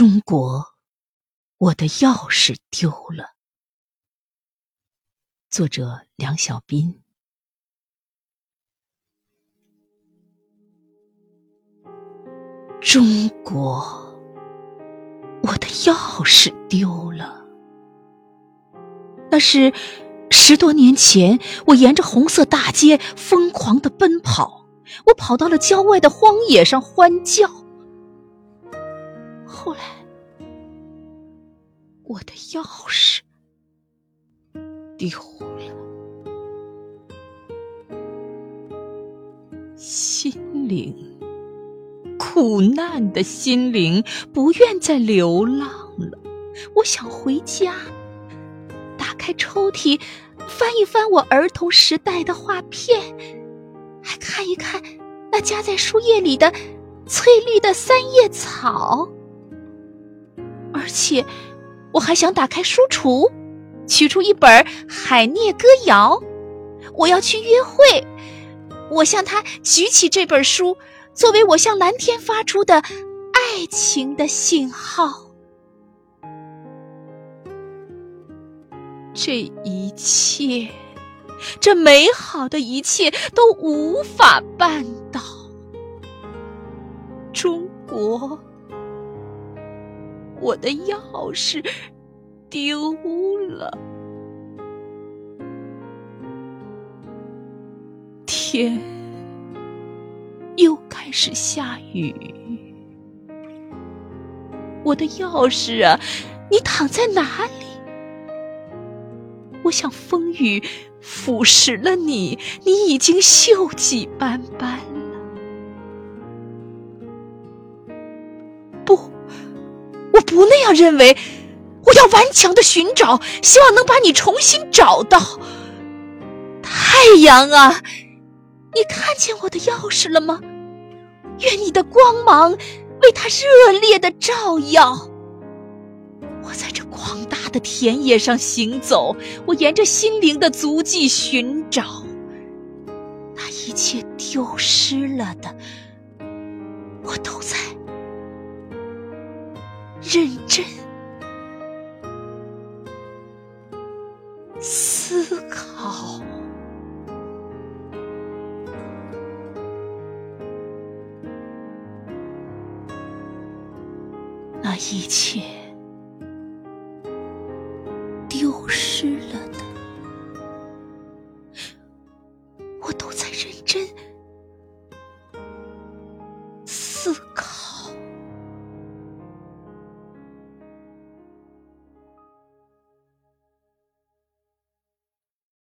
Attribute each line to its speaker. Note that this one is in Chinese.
Speaker 1: 中国，我的钥匙丢了。作者：梁小斌。中国，我的钥匙丢了。那是十多年前，我沿着红色大街疯狂的奔跑，我跑到了郊外的荒野上欢叫。后来，我的钥匙丢了，心灵，苦难的心灵不愿再流浪了。我想回家，打开抽屉，翻一翻我儿童时代的画片，还看一看那夹在书页里的翠绿的三叶草。而且，我还想打开书橱，取出一本《海涅歌谣》。我要去约会，我向他举起这本书，作为我向蓝天发出的爱情的信号。这一切，这美好的一切，都无法办到。中国。我的钥匙丢了，天又开始下雨。我的钥匙啊，你躺在哪里？我想风雨腐蚀了你，你已经锈迹斑斑。我不那样认为，我要顽强的寻找，希望能把你重新找到。太阳啊，你看见我的钥匙了吗？愿你的光芒为它热烈的照耀。我在这广大的田野上行走，我沿着心灵的足迹寻找，那一切丢失了的，认真思考。那一切丢失了的我都在认真思考。